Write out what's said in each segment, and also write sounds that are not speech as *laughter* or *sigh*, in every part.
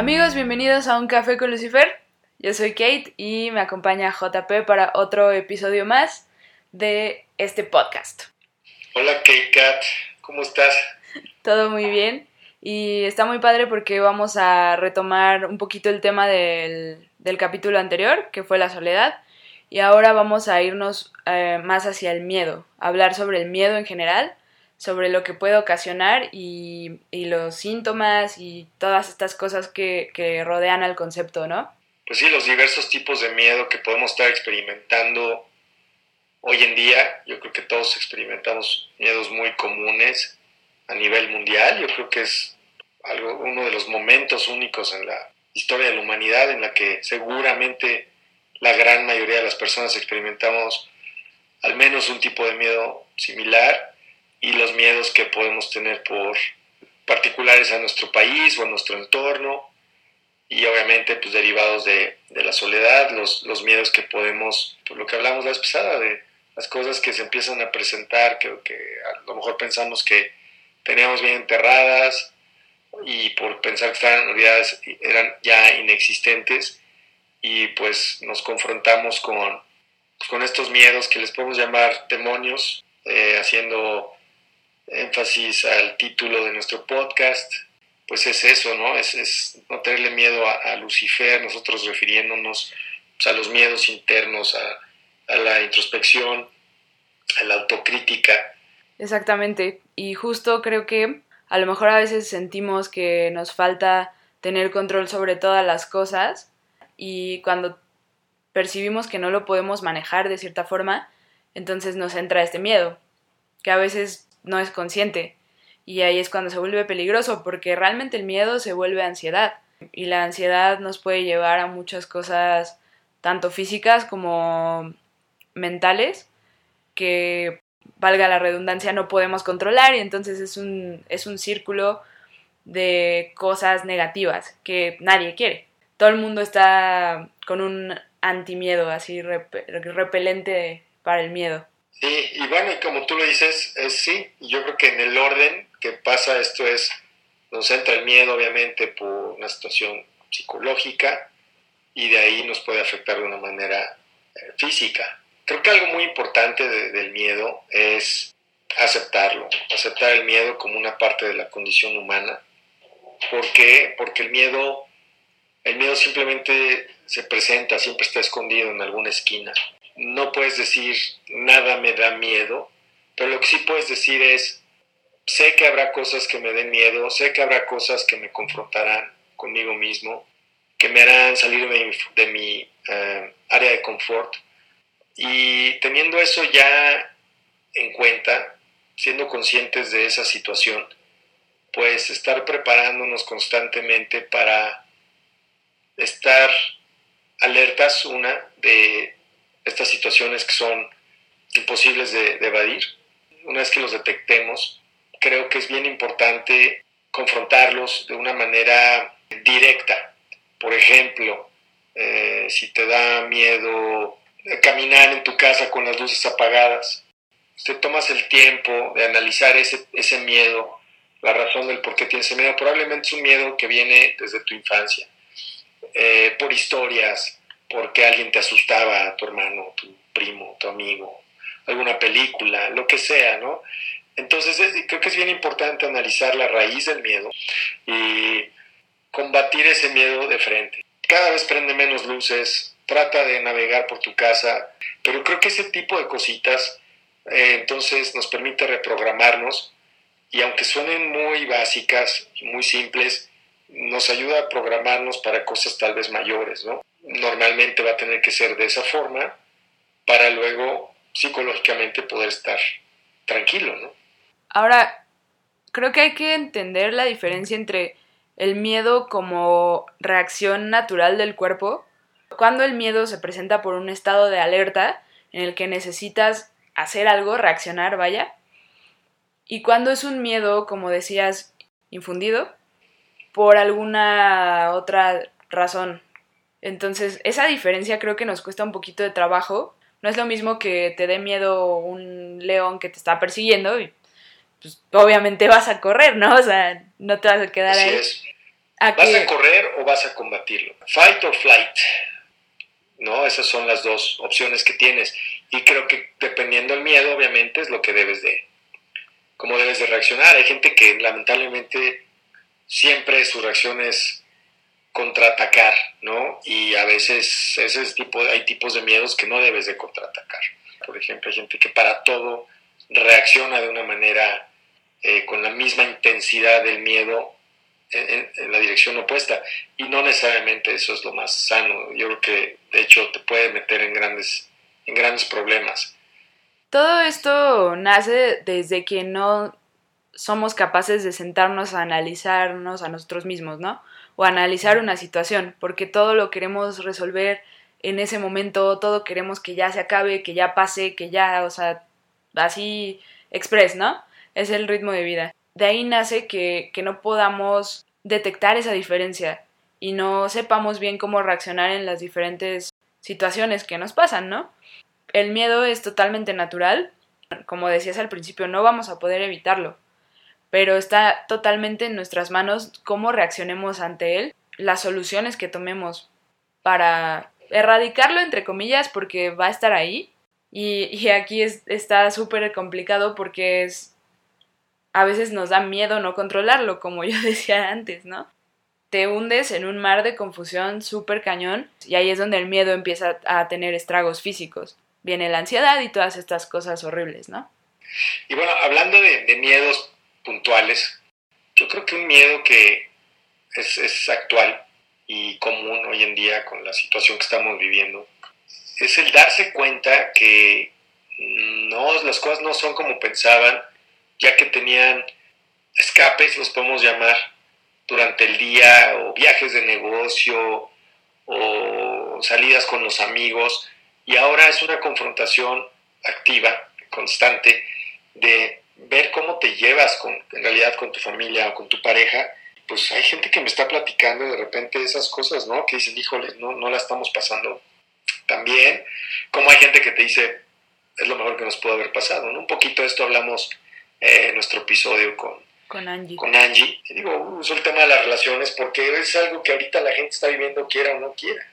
Amigos, bienvenidos a Un Café con Lucifer. Yo soy Kate y me acompaña JP para otro episodio más de este podcast. Hola Kate Kat, ¿cómo estás? Todo muy bien y está muy padre porque vamos a retomar un poquito el tema del, del capítulo anterior, que fue la soledad, y ahora vamos a irnos eh, más hacia el miedo, hablar sobre el miedo en general, sobre lo que puede ocasionar y, y los síntomas y todas estas cosas que, que rodean al concepto, ¿no? Pues sí, los diversos tipos de miedo que podemos estar experimentando hoy en día. Yo creo que todos experimentamos miedos muy comunes a nivel mundial. Yo creo que es algo, uno de los momentos únicos en la historia de la humanidad en la que seguramente la gran mayoría de las personas experimentamos al menos un tipo de miedo similar y los miedos que podemos tener por particulares a nuestro país o a nuestro entorno y obviamente pues derivados de, de la soledad, los, los, miedos que podemos, por lo que hablamos la vez pasada, de las cosas que se empiezan a presentar, que, que a lo mejor pensamos que teníamos bien enterradas y por pensar que estaban olvidadas eran ya inexistentes y pues nos confrontamos con, con estos miedos que les podemos llamar demonios, eh, haciendo énfasis al título de nuestro podcast, pues es eso, ¿no? Es, no tenerle miedo a, a Lucifer, nosotros refiriéndonos pues, a los miedos internos, a, a la introspección, a la autocrítica. Exactamente, y justo creo que a lo mejor a veces sentimos que nos falta tener control sobre todas las cosas y cuando percibimos que no lo podemos manejar de cierta forma, entonces nos entra este miedo, que a veces no es consciente. Y ahí es cuando se vuelve peligroso, porque realmente el miedo se vuelve ansiedad. Y la ansiedad nos puede llevar a muchas cosas, tanto físicas como mentales, que, valga la redundancia, no podemos controlar. Y entonces es un, es un círculo de cosas negativas que nadie quiere. Todo el mundo está con un antimiedo, así rep repelente para el miedo. Sí, y bueno, y como tú lo dices, es sí, yo creo que en el orden que pasa esto es, nos entra el miedo obviamente por una situación psicológica y de ahí nos puede afectar de una manera eh, física. Creo que algo muy importante de, del miedo es aceptarlo, aceptar el miedo como una parte de la condición humana. ¿Por qué? Porque el miedo, el miedo simplemente se presenta, siempre está escondido en alguna esquina no puedes decir nada me da miedo, pero lo que sí puedes decir es, sé que habrá cosas que me den miedo, sé que habrá cosas que me confrontarán conmigo mismo, que me harán salir de mi, uh, área de confort. Y teniendo eso ya en cuenta, siendo conscientes de esa situación, pues estar preparándonos constantemente para estar alertas, una, de estas situaciones que son imposibles de, de, evadir. Una vez que los detectemos, creo que es bien importante confrontarlos de una manera directa. Por ejemplo, eh, si te da miedo caminar en tu casa con las luces apagadas, te tomas el tiempo de analizar ese, ese miedo, la razón del por qué tienes ese miedo. Probablemente es un miedo que viene desde tu infancia, eh, por historias, porque alguien te asustaba, tu hermano, tu primo, tu amigo, alguna película, lo que sea, ¿no? Entonces creo que es bien importante analizar la raíz del miedo y combatir ese miedo de frente. Cada vez prende menos luces, trata de navegar por tu casa, pero creo que ese tipo de cositas eh, entonces nos permite reprogramarnos y aunque suenen muy básicas y muy simples, nos ayuda a programarnos para cosas tal vez mayores, ¿no? Normalmente va a tener que ser de esa forma para luego psicológicamente poder estar tranquilo, ¿no? Ahora, creo que hay que entender la diferencia entre el miedo como reacción natural del cuerpo, cuando el miedo se presenta por un estado de alerta en el que necesitas hacer algo, reaccionar, vaya, y cuando es un miedo, como decías, infundido por alguna otra razón, entonces, esa diferencia creo que nos cuesta un poquito de trabajo. No es lo mismo que te dé miedo un león que te está persiguiendo y pues obviamente vas a correr, ¿no? O sea, no te vas a quedar Así ahí. Es. ¿Vas a correr o vas a combatirlo? Fight or flight. ¿No? Esas son las dos opciones que tienes. Y creo que dependiendo del miedo, obviamente, es lo que debes de, cómo debes de reaccionar. Hay gente que lamentablemente siempre su reacción es contraatacar, ¿no? Y a veces ese tipo, hay tipos de miedos que no debes de contraatacar. Por ejemplo, hay gente que para todo reacciona de una manera eh, con la misma intensidad del miedo en, la dirección opuesta y no necesariamente eso es lo más sano. Yo creo que de hecho te puede meter en grandes, en grandes problemas. Todo esto nace desde que no somos capaces de sentarnos a analizarnos a nosotros mismos, ¿no? O analizar una situación, porque todo lo queremos resolver en ese momento, todo queremos que ya se acabe, que ya pase, que ya, o sea, así express, ¿no? Es el ritmo de vida. De ahí nace que, que no podamos detectar esa diferencia y no sepamos bien cómo reaccionar en las diferentes situaciones que nos pasan, ¿no? El miedo es totalmente natural, como decías al principio, no vamos a poder evitarlo, pero está totalmente en nuestras manos cómo reaccionemos ante él, las soluciones que tomemos para erradicarlo, entre comillas, porque va a estar ahí. Y, aquí está súper complicado porque es a veces nos da miedo no controlarlo, como *laughs* yo decía antes, ¿no? Te hundes en un mar de confusión súper cañón y ahí es donde el miedo empieza a tener estragos físicos. Viene la ansiedad y todas estas cosas horribles, ¿no? Y bueno, hablando de, miedos puntuales, yo creo que un miedo que es, es actual y común hoy en día con la situación que estamos viviendo es el darse cuenta que no, las cosas no son como pensaban ya que tenían escapes, los podemos llamar, durante el día, o viajes de negocio, o salidas con los amigos, y ahora es una confrontación activa, constante, de ver cómo te llevas con, en realidad con tu familia o con tu pareja. Pues hay gente que me está platicando de repente esas cosas, ¿no? Que dicen, híjole, no, no la estamos pasando tan bien. Como hay gente que te dice, es lo mejor que nos pudo haber pasado, ¿no? Un poquito de esto hablamos eh, nuestro episodio con, con Angie. Con Angie. digo, uso el tema de las relaciones porque es algo que ahorita la gente está viviendo quiera o no quiera.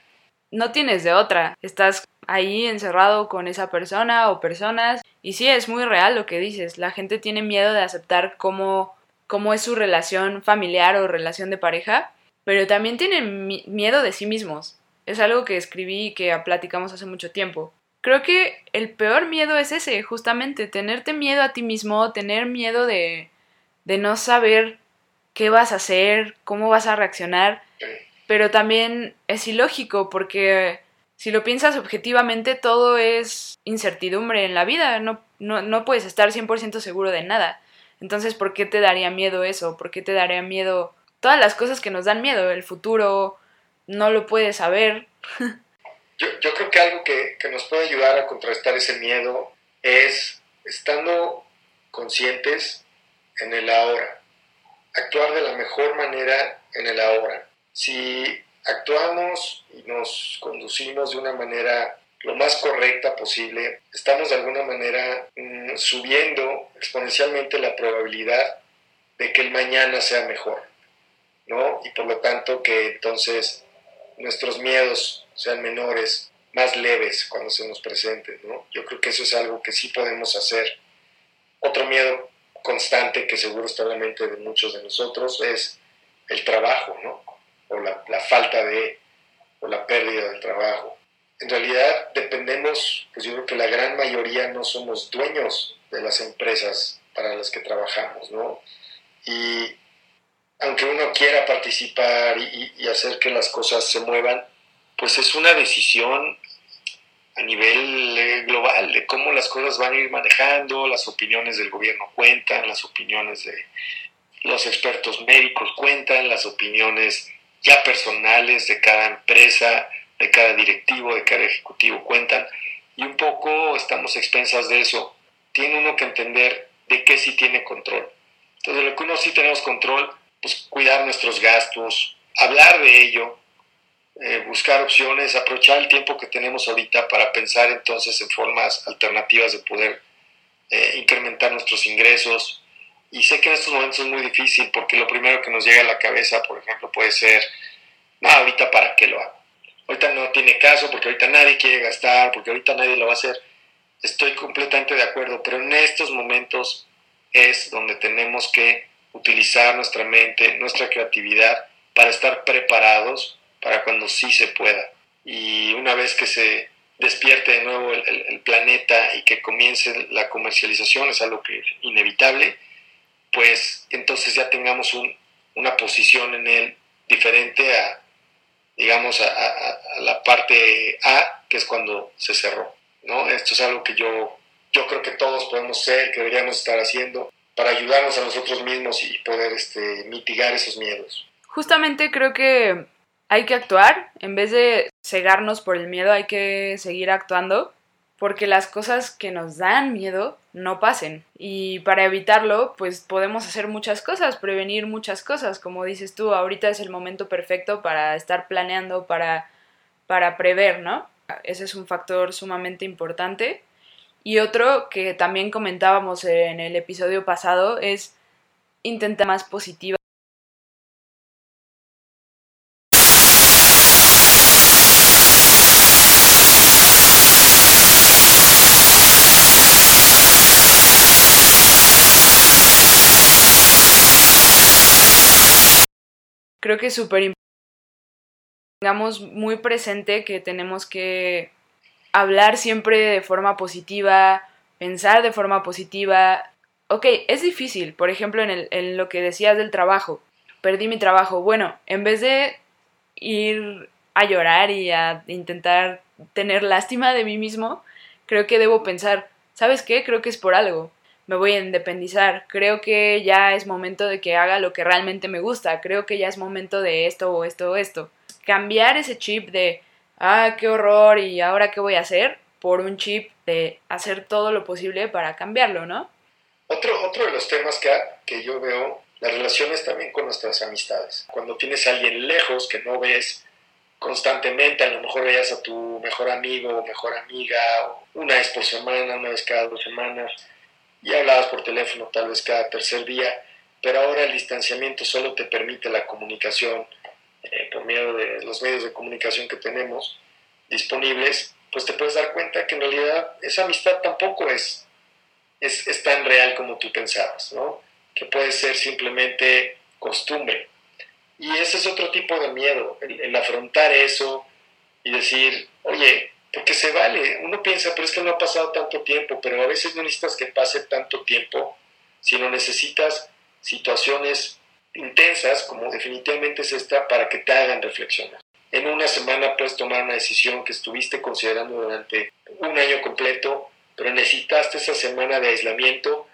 No tienes de otra. Estás ahí encerrado con esa persona o personas. Y sí, es muy real lo que dices. La gente tiene miedo de aceptar cómo, cómo es su relación familiar o relación de pareja, pero también tienen miedo de sí mismos. Es algo que escribí y que platicamos hace mucho tiempo. Creo que el peor miedo es ese, justamente, tenerte miedo a ti mismo, tener miedo de, de no saber qué vas a hacer, cómo vas a reaccionar, pero también es ilógico porque si lo piensas objetivamente todo es incertidumbre en la vida, no, no, no puedes estar 100% seguro de nada. Entonces, ¿por qué te daría miedo eso? ¿Por qué te daría miedo todas las cosas que nos dan miedo? El futuro, no lo puedes saber. Yo, yo creo que algo que, que, nos puede ayudar a contrarrestar ese miedo es estando conscientes en el ahora, actuar de la mejor manera en el ahora. Si actuamos y nos conducimos de una manera lo más correcta posible, estamos de alguna manera mm, subiendo exponencialmente la probabilidad de que el mañana sea mejor, ¿no? Y por lo tanto que entonces nuestros miedos sean menores, más leves cuando se nos presenten, ¿no? Yo creo que eso es algo que sí podemos hacer. Otro miedo constante que seguro está en la mente de muchos de nosotros es el trabajo, ¿no? O la, la falta de, o la pérdida del trabajo. En realidad dependemos, pues yo creo que la gran mayoría no somos dueños de las empresas para las que trabajamos, ¿no? Y aunque uno quiera participar y, y hacer que las cosas se muevan, pues es una decisión a nivel eh, global de cómo las cosas van a ir manejando, las opiniones del gobierno cuentan, las opiniones de los expertos médicos cuentan, las opiniones ya personales de cada empresa, de cada directivo, de cada ejecutivo cuentan, y un poco estamos expensas de eso. Tiene uno que entender de qué sí tiene control. Entonces, lo que uno sí tenemos control, pues cuidar nuestros gastos, hablar de ello, eh, buscar opciones, aprovechar el tiempo que tenemos ahorita para pensar entonces en formas alternativas de poder eh, incrementar nuestros ingresos Y sé que en estos momentos es muy difícil porque lo primero que nos llega a la cabeza, por ejemplo, puede ser, no, ahorita para qué lo hago. Ahorita no tiene caso porque ahorita nadie quiere gastar, porque ahorita nadie lo va a hacer. Estoy completamente de acuerdo, pero en estos momentos es donde tenemos que utilizar nuestra mente, nuestra creatividad para estar preparados para cuando sí se pueda. Y una vez que se despierte de nuevo el, planeta y que comience la comercialización, es algo que es inevitable, pues entonces ya tengamos una posición en él diferente a, digamos, a, la parte A, que es cuando se cerró. ¿no? Esto es algo que yo, yo creo que todos podemos ser, que deberíamos estar haciendo para ayudarnos a nosotros mismos y poder este, mitigar esos miedos. Justamente creo que hay que actuar, en vez de cegarnos por el miedo, hay que seguir actuando, porque las cosas que nos dan miedo no pasen. Y para evitarlo, pues podemos hacer muchas cosas, prevenir muchas cosas, como dices tú, ahorita es el momento perfecto para estar planeando, para, para prever, ¿no? Ese es un factor sumamente importante. Y otro que también comentábamos en el episodio pasado es intentar más positiva. Creo que es súper importante tengamos muy presente que tenemos que hablar siempre de forma positiva, pensar de forma positiva. Ok, es difícil, por ejemplo, en, el, en lo que decías del trabajo. Perdí mi trabajo. Bueno, en vez de ir a llorar y a intentar tener lástima de mí mismo, creo que debo pensar, ¿sabes qué? Creo que es por algo. Me voy a independizar. Creo que ya es momento de que haga lo que realmente me gusta. Creo que ya es momento de esto o esto o esto. Cambiar ese chip de ah, qué horror y ahora qué voy a hacer, por un chip de hacer todo lo posible para cambiarlo, ¿no? Otro, otro de los temas que, que yo veo, las relaciones también con nuestras amistades. Cuando tienes a alguien lejos que no ves constantemente, a lo mejor veías a tu mejor amigo o mejor amiga una vez por semana, una vez cada dos semanas, y hablabas por teléfono tal vez cada tercer día, pero ahora el distanciamiento solo te permite la comunicación eh, por medio de los medios de comunicación que tenemos disponibles, pues te puedes dar cuenta que en realidad esa amistad tampoco es, es, tan real como tú pensabas, ¿no? Que puede ser simplemente costumbre. Y ese es otro tipo de miedo, el, afrontar eso y decir, oye, porque se vale, uno piensa, pero es que no ha pasado tanto tiempo, pero a veces no necesitas que pase tanto tiempo, sino necesitas situaciones intensas, como definitivamente es esta, para que te hagan reflexionar. En una semana puedes tomar una decisión que estuviste considerando durante un año completo, pero necesitaste esa semana de aislamiento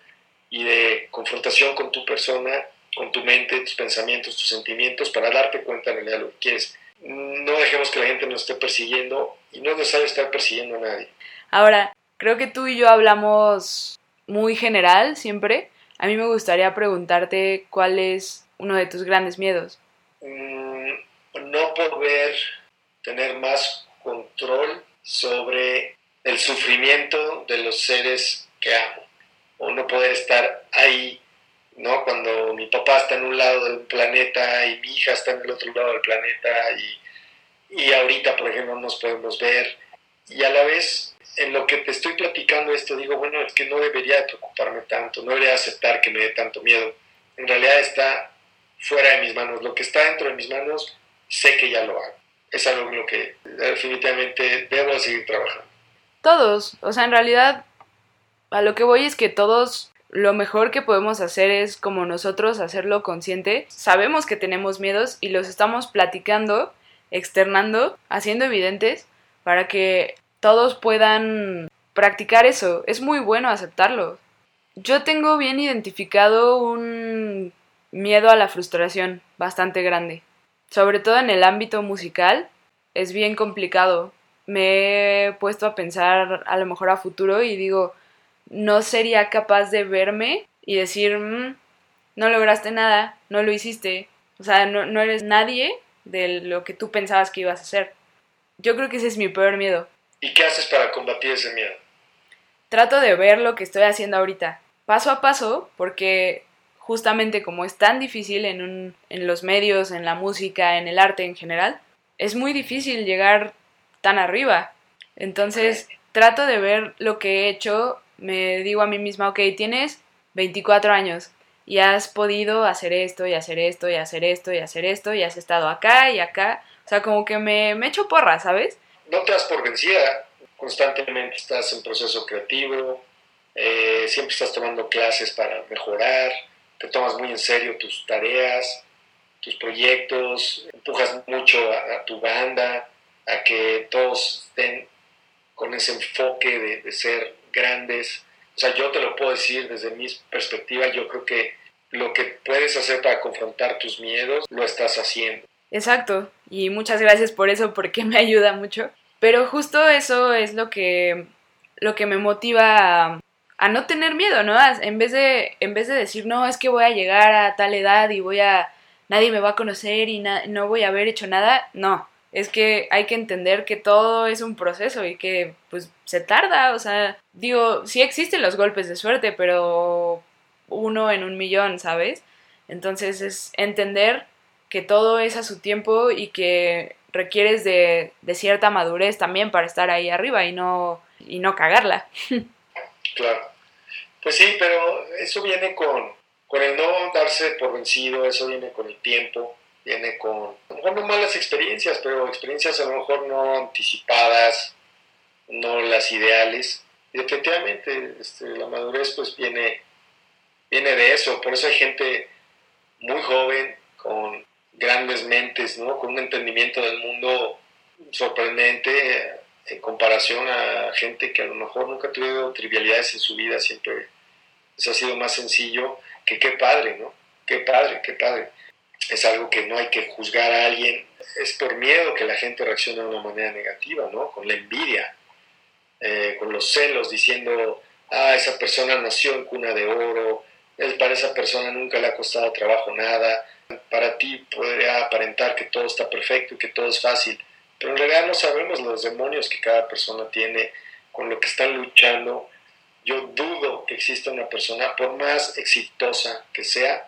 y de confrontación con tu persona, con tu mente, tus pensamientos, tus sentimientos, para darte cuenta en realidad de lo que quieres. No dejemos que la gente nos esté persiguiendo y no es necesario estar persiguiendo a nadie. Ahora, creo que tú y yo hablamos muy general siempre. A mí me gustaría preguntarte cuál es uno de tus grandes miedos? Mm, no poder tener más control sobre el sufrimiento de los seres que amo, o no poder estar ahí, ¿no? Cuando mi papá está en un lado del planeta y mi hija está en el otro lado del planeta y, y ahorita, por ejemplo, nos podemos ver y a la vez en lo que te estoy platicando esto digo, bueno, es que no debería preocuparme tanto, no debería aceptar que me dé tanto miedo. En realidad está fuera de mis manos. Lo que está dentro de mis manos, sé que ya lo hago. Es algo en lo que definitivamente debo seguir trabajando. Todos, o sea, en realidad, a lo que voy es que todos lo mejor que podemos hacer es como nosotros hacerlo consciente. Sabemos que tenemos miedos y los estamos platicando, externando, haciendo evidentes para que todos puedan practicar eso. Es muy bueno aceptarlo. Yo tengo bien identificado un miedo a la frustración bastante grande. Sobre todo en el ámbito musical es bien complicado. Me he puesto a pensar a lo mejor a futuro y digo, no sería capaz de verme y decir, mm, no lograste nada, no lo hiciste. O sea, no, no eres nadie de lo que tú pensabas que ibas a hacer. Yo creo que ese es mi peor miedo. ¿Y qué haces para combatir ese miedo? Trato de ver lo que estoy haciendo ahorita, paso a paso, porque justamente como es tan difícil en, un, en los medios, en la música, en el arte en general, es muy difícil llegar tan arriba. Entonces trato de ver lo que he hecho, me digo a mí misma, ok, tienes 24 años y has podido hacer esto y hacer esto y hacer esto y hacer esto y has estado acá y acá. O sea, como que me, me echo porra, ¿sabes? No te das por vencida, constantemente estás en proceso creativo, eh, siempre estás tomando clases para mejorar, te tomas muy en serio tus tareas, tus proyectos, empujas mucho a, tu banda, a que todos estén con ese enfoque de, de, ser grandes. O sea, yo te lo puedo decir desde mi perspectiva, yo creo que lo que puedes hacer para confrontar tus miedos, lo estás haciendo. Exacto, y muchas gracias por eso, porque *laughs* me ayuda mucho. Pero justo eso es lo que, lo que me motiva a, a no tener miedo, ¿no? En vez, de, en vez de decir, no, es que voy a llegar a tal edad y voy a, nadie me va a conocer y no voy a haber hecho nada, no, es que hay que entender que todo es un proceso y que pues se tarda, o sea, digo, sí existen los golpes de suerte, pero uno en un millón, ¿sabes? Entonces es entender que todo es a su tiempo y que requieres de, cierta madurez también para estar ahí arriba y no, y no cagarla. *laughs* Claro. Pues sí, pero eso viene con, con el no darse por vencido, eso viene con el tiempo, viene con, a lo mejor no malas experiencias, pero experiencias a lo mejor no anticipadas, no las ideales. Y efectivamente, este, la madurez pues viene, viene de eso, por eso hay gente muy joven, con grandes mentes, ¿no? con un entendimiento del mundo sorprendente en comparación a gente que a lo mejor nunca ha tenido trivialidades en su vida, siempre eso ha sido más sencillo, que qué padre, ¿no? Qué padre, qué padre. Es algo que no hay que juzgar a alguien, es por miedo que la gente reaccione de una manera negativa, ¿no? Con la envidia, eh, con los celos, diciendo, ah, esa persona nació en cuna de oro, para esa persona nunca le ha costado trabajo nada, para ti podría aparentar que todo está perfecto y que todo es fácil pero en realidad no sabemos los demonios que cada persona tiene, con lo que están luchando. Yo dudo que exista una persona, por más exitosa que sea,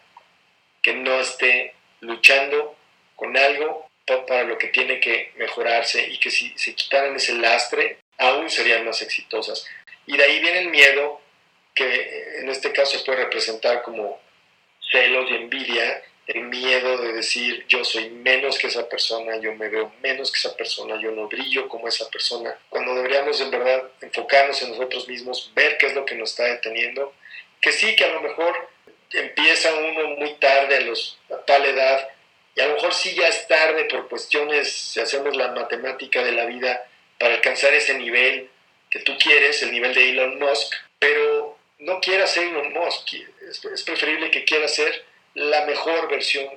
que no esté luchando con algo para lo que tiene que mejorarse y que si se quitaran ese lastre, aún serían más exitosas. Y de ahí viene el miedo, que en este caso puede representar como celos y envidia, el miedo de decir yo soy menos que esa persona, yo me veo menos que esa persona, yo no brillo como esa persona, cuando deberíamos en verdad enfocarnos en nosotros mismos, ver qué es lo que nos está deteniendo, que sí que a lo mejor empieza uno muy tarde a, los, tal edad, y a lo mejor sí ya es tarde por cuestiones, si hacemos la matemática de la vida, para alcanzar ese nivel que tú quieres, el nivel de Elon Musk, pero no quieras ser Elon Musk, es, es preferible que quieras ser la mejor versión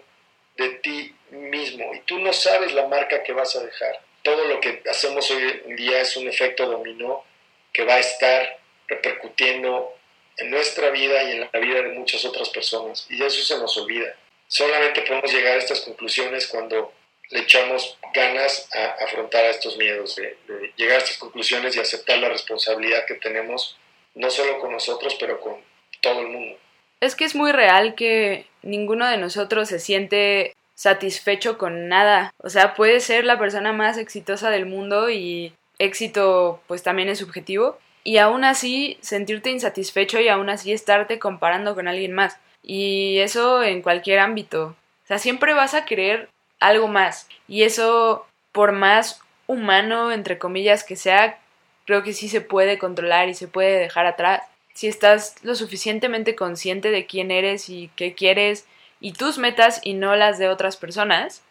de ti mismo y tú no sabes la marca que vas a dejar. Todo lo que hacemos hoy en día es un efecto dominó que va a estar repercutiendo en nuestra vida y en la vida de muchas otras personas y eso se nos olvida. Solamente podemos llegar a estas conclusiones cuando le echamos ganas a afrontar a estos miedos, de, de llegar a estas conclusiones y aceptar la responsabilidad que tenemos, no solo con nosotros, pero con todo el mundo. Es que es muy real que ninguno de nosotros se siente satisfecho con nada. O sea, puedes ser la persona más exitosa del mundo y éxito pues también es subjetivo. Y aún así sentirte insatisfecho y aún así estarte comparando con alguien más. Y eso en cualquier ámbito. O sea, siempre vas a querer algo más. Y eso, por más humano, entre comillas, que sea, creo que sí se puede controlar y se puede dejar atrás si estás lo suficientemente consciente de quién eres y qué quieres y tus metas y no las de otras personas,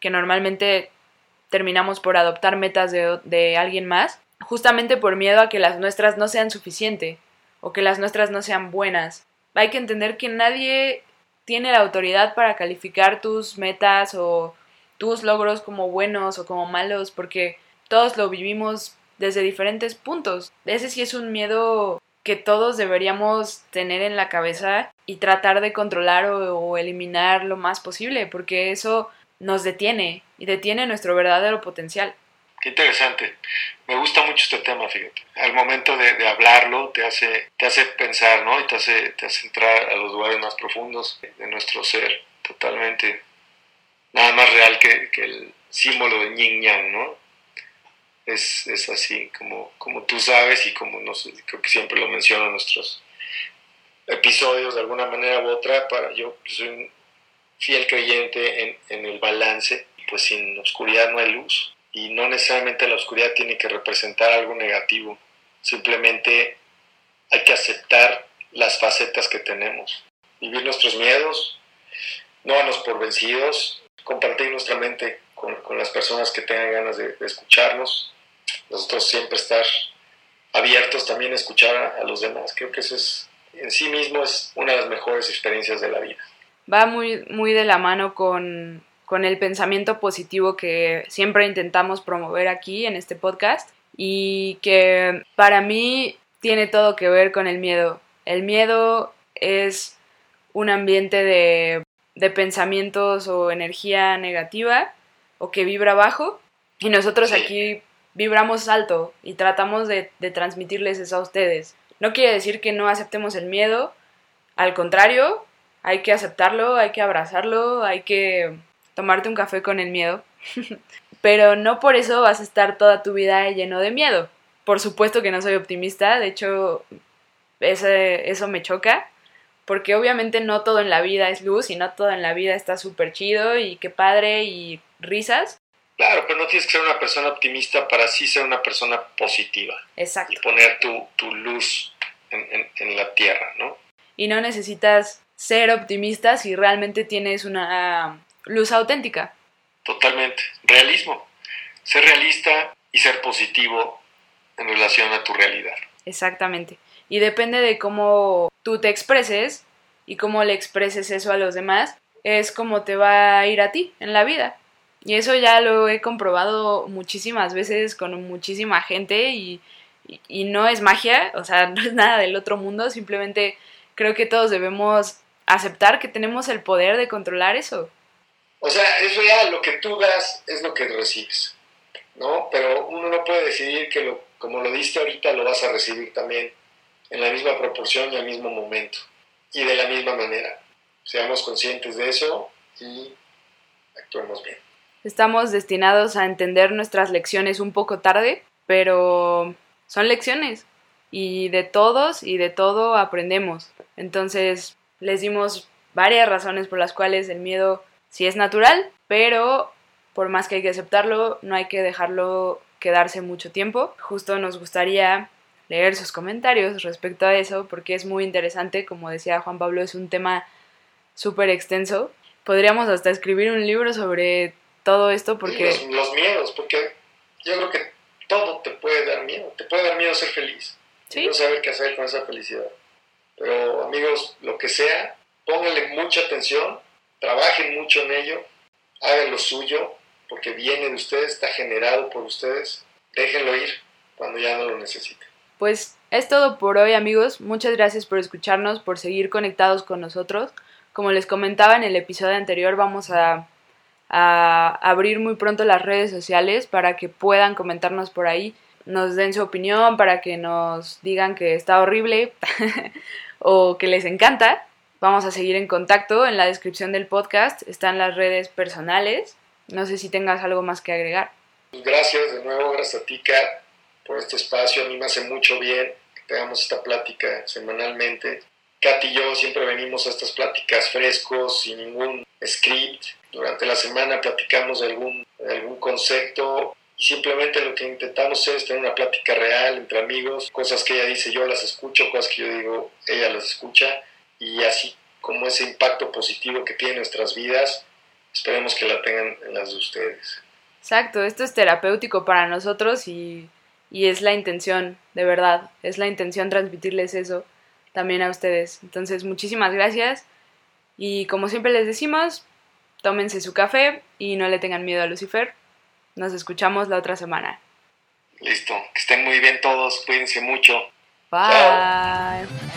que normalmente terminamos por adoptar metas de, de alguien más, justamente por miedo a que las nuestras no sean suficiente o que las nuestras no sean buenas. Hay que entender que nadie tiene la autoridad para calificar tus metas o tus logros como buenos o como malos porque todos lo vivimos desde diferentes puntos. Ese sí es un miedo que todos deberíamos tener en la cabeza y tratar de controlar o, eliminar lo más posible, porque eso nos detiene y detiene nuestro verdadero potencial. Qué interesante. Me gusta mucho este tema, fíjate. Al momento de, hablarlo te hace, te hace pensar, ¿no? Y te hace, te hace entrar a los lugares más profundos de nuestro ser, totalmente. Nada más real que, el símbolo de yin yang, ¿no? Es, es, así, como, como tú sabes y como no sé, creo que siempre lo menciono en nuestros episodios de alguna manera u otra. Para, yo soy un fiel creyente en, en el balance, pues sin oscuridad no hay luz y no necesariamente la oscuridad tiene que representar algo negativo, simplemente hay que aceptar las facetas que tenemos, vivir nuestros miedos, no darnos por vencidos, compartir nuestra mente con, las personas que tengan ganas de, escucharnos, nosotros siempre estar abiertos también a escuchar a, los demás, creo que eso es en sí mismo es una de las mejores experiencias de la vida. Va muy, muy de la mano con con el pensamiento positivo que siempre intentamos promover aquí en este podcast y que para mí tiene todo que ver con el miedo. El miedo es un ambiente de, pensamientos o energía negativa o que vibra bajo y nosotros aquí vibramos alto y tratamos de, de transmitirles eso a ustedes. No quiere decir que no aceptemos el miedo, al contrario, hay que aceptarlo, hay que abrazarlo, hay que tomarte un café con el miedo, *laughs* pero no por eso vas a estar toda tu vida lleno de miedo. Por supuesto que no soy optimista, de hecho ese, eso me choca, porque obviamente no todo en la vida es luz y no todo en la vida está súper chido y qué padre y risas. Claro, pero no tienes que ser una persona optimista para sí ser una persona positiva. Exacto. Y poner tu, tu luz en, en la tierra, ¿no? Y no necesitas ser optimista si realmente tienes una luz auténtica. Totalmente. Realismo. Ser realista y ser positivo en relación a tu realidad. Exactamente. Y depende de cómo tú te expreses y cómo le expreses eso a los demás, es como te va a ir a ti en la vida. Y eso ya lo he comprobado muchísimas veces con muchísima gente y, y, no es magia, *laughs* o sea, no es nada del otro mundo, simplemente creo que todos debemos aceptar que tenemos el poder de controlar eso. O sea, eso ya lo que tú das es lo que recibes, ¿no? Pero uno no puede decidir que lo, como lo diste ahorita lo vas a recibir también en la misma proporción y al mismo momento y de la misma manera. Seamos conscientes de eso y actuemos bien. Estamos destinados a entender nuestras lecciones un poco tarde, pero son lecciones y de todos y de todo aprendemos. Entonces, les dimos varias razones por las cuales el miedo sí es natural, pero por más que hay que aceptarlo, no hay que dejarlo quedarse mucho tiempo. Justo nos gustaría leer sus comentarios respecto a eso, porque es muy interesante, como decía Juan Pablo, es un tema súper extenso. Podríamos hasta escribir un libro sobre todo esto, porque... Los, miedos, porque yo creo que todo te puede dar miedo, te puede dar miedo ser feliz, ¿Sí? no saber qué hacer con esa felicidad. Pero amigos, lo que sea, pónganle mucha atención trabajen mucho en ello, hagan lo suyo, porque viene de ustedes, está generado por ustedes, déjenlo ir cuando ya no lo necesiten. Pues es todo por hoy amigos, muchas gracias por escucharnos, por seguir conectados con nosotros. Como les comentaba en el episodio anterior, vamos a, a abrir muy pronto las redes sociales para que puedan comentarnos por ahí, nos den su opinión, para que nos digan que está horrible *laughs* o que les encanta Vamos a seguir en contacto. En la descripción del podcast están las redes personales. No sé si tengas algo más que agregar. Gracias de nuevo, gracias a ti, Kat, por este espacio. A mí me hace mucho bien que tengamos esta plática semanalmente. Kat y yo siempre venimos a estas pláticas frescos, sin ningún script. Durante la semana platicamos de algún, de algún concepto y simplemente lo que intentamos es tener una plática real entre amigos. Cosas que ella dice, yo las escucho, cosas que yo digo, ella las escucha y así como ese impacto positivo que tiene en nuestras vidas, esperemos que la tengan en las de ustedes. Exacto, esto es terapéutico para nosotros y, y es la intención, de verdad, es la intención transmitirles eso también a ustedes. Entonces, muchísimas gracias y como siempre les decimos, tómense su café y no le tengan miedo a Lucifer. Nos escuchamos la otra semana. Listo, que estén muy bien todos, cuídense mucho. Bye.